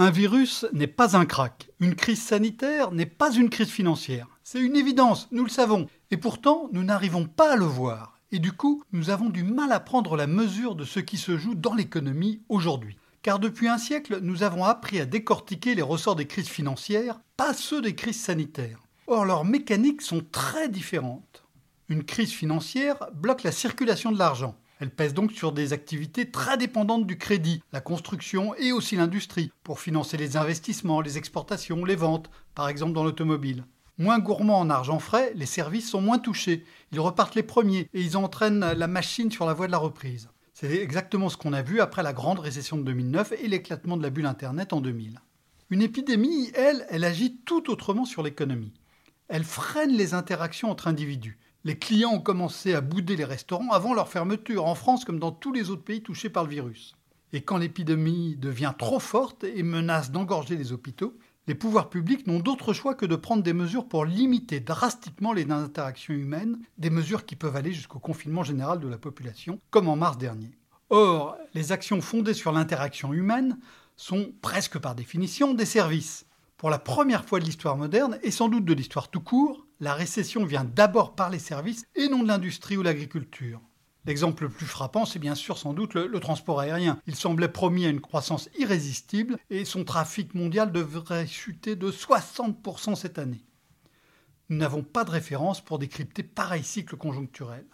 Un virus n'est pas un crack. Une crise sanitaire n'est pas une crise financière. C'est une évidence, nous le savons. Et pourtant, nous n'arrivons pas à le voir. Et du coup, nous avons du mal à prendre la mesure de ce qui se joue dans l'économie aujourd'hui. Car depuis un siècle, nous avons appris à décortiquer les ressorts des crises financières, pas ceux des crises sanitaires. Or, leurs mécaniques sont très différentes. Une crise financière bloque la circulation de l'argent. Elle pèse donc sur des activités très dépendantes du crédit, la construction et aussi l'industrie, pour financer les investissements, les exportations, les ventes, par exemple dans l'automobile. Moins gourmands en argent frais, les services sont moins touchés. Ils repartent les premiers et ils entraînent la machine sur la voie de la reprise. C'est exactement ce qu'on a vu après la grande récession de 2009 et l'éclatement de la bulle Internet en 2000. Une épidémie, elle, elle agit tout autrement sur l'économie. Elle freine les interactions entre individus. Les clients ont commencé à bouder les restaurants avant leur fermeture, en France comme dans tous les autres pays touchés par le virus. Et quand l'épidémie devient trop forte et menace d'engorger les hôpitaux, les pouvoirs publics n'ont d'autre choix que de prendre des mesures pour limiter drastiquement les interactions humaines, des mesures qui peuvent aller jusqu'au confinement général de la population, comme en mars dernier. Or, les actions fondées sur l'interaction humaine sont presque par définition des services. Pour la première fois de l'histoire moderne, et sans doute de l'histoire tout court, la récession vient d'abord par les services et non de l'industrie ou l'agriculture. L'exemple le plus frappant, c'est bien sûr sans doute le, transport aérien. Il semblait promis à une croissance irrésistible et son trafic mondial devrait chuter de 60% cette année. Nous n'avons pas de référence pour décrypter pareil cycle conjoncturel.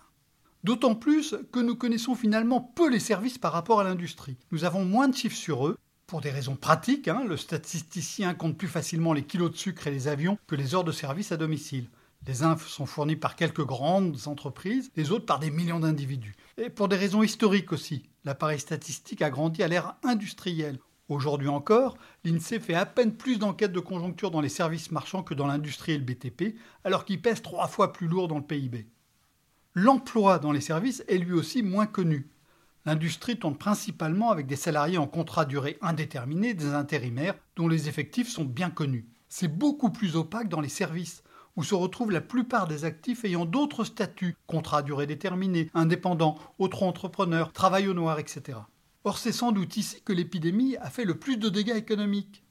D'autant plus que nous connaissons finalement peu les services par rapport à l'industrie. Nous avons moins de chiffres sur eux pour des raisons pratiques, hein, le statisticien compte plus facilement les kilos de sucre et les avions que les heures de service à domicile. Les uns sont fournis par quelques grandes entreprises, les autres par des millions d'individus. Et pour des raisons historiques aussi, l'appareil statistique a grandi à l'ère industrielle. Aujourd'hui encore, l'INSEE fait à peine plus d'enquêtes de conjoncture dans les services marchands que dans l'industrie et le BTP, alors qu'il pèse trois fois plus lourd dans le PIB. L'emploi dans les services est lui aussi moins connu. L'industrie tourne principalement avec des salariés en contrat durée indéterminé, des intérimaires, dont les effectifs sont bien connus. C'est beaucoup plus opaque dans les services, où se retrouvent la plupart des actifs ayant d'autres statuts, contrat durée déterminée, indépendants, auto-entrepreneurs, travail au noir, etc. Or, c'est sans doute ici que l'épidémie a fait le plus de dégâts économiques.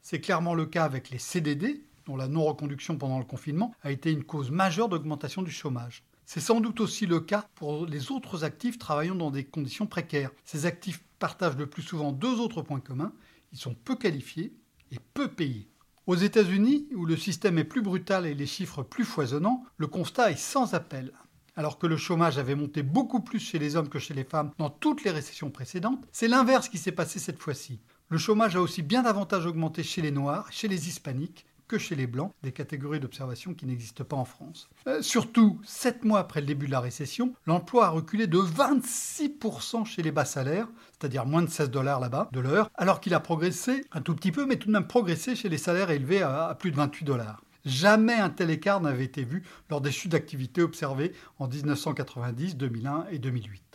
C'est clairement le cas avec les CDD, dont la non-reconduction pendant le confinement a été une cause majeure d'augmentation du chômage. C'est sans doute aussi le cas pour les autres actifs travaillant dans des conditions précaires. Ces actifs partagent le plus souvent deux autres points communs. Ils sont peu qualifiés et peu payés. Aux États-Unis, où le système est plus brutal et les chiffres plus foisonnants, le constat est sans appel. Alors que le chômage avait monté beaucoup plus chez les hommes que chez les femmes dans toutes les récessions précédentes, c'est l'inverse qui s'est passé cette fois-ci. Le chômage a aussi bien davantage augmenté chez les Noirs, chez les Hispaniques, que chez les Blancs, des catégories d'observation qui n'existent pas en France. Euh, surtout, sept mois après le début de la récession, l'emploi a reculé de 26% chez les bas salaires, c'est-à-dire moins de 16 dollars là-bas de l'heure, alors qu'il a progressé un tout petit peu, mais tout de même progressé chez les salaires élevés à, à plus de 28 dollars. Jamais un tel écart n'avait été vu lors des chutes d'activité observées en 1990, 2001 et 2008.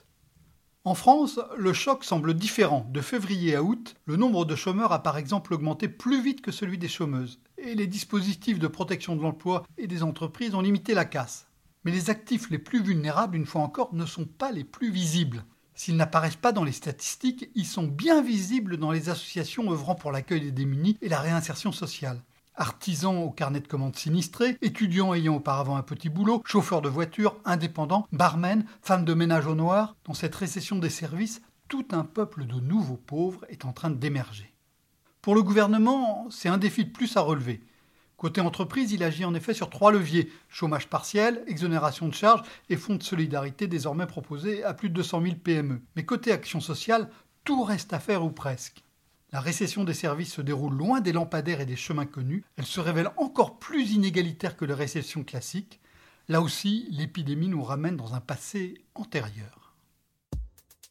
En France, le choc semble différent. De février à août, le nombre de chômeurs a par exemple augmenté plus vite que celui des chômeuses. Et les dispositifs de protection de l'emploi et des entreprises ont limité la casse. Mais les actifs les plus vulnérables, une fois encore, ne sont pas les plus visibles. S'ils n'apparaissent pas dans les statistiques, ils sont bien visibles dans les associations œuvrant pour l'accueil des démunis et la réinsertion sociale. Artisans au carnet de commandes sinistrés, étudiants ayant auparavant un petit boulot, chauffeurs de voiture, indépendants, barmen, femmes de ménage au noir, dans cette récession des services, tout un peuple de nouveaux pauvres est en train d'émerger. Pour le gouvernement, c'est un défi de plus à relever. Côté entreprise, il agit en effet sur trois leviers chômage partiel, exonération de charges et fonds de solidarité désormais proposés à plus de 200 000 PME. Mais côté action sociale, tout reste à faire ou presque. La récession des services se déroule loin des lampadaires et des chemins connus. Elle se révèle encore plus inégalitaire que les récessions classiques. Là aussi, l'épidémie nous ramène dans un passé antérieur.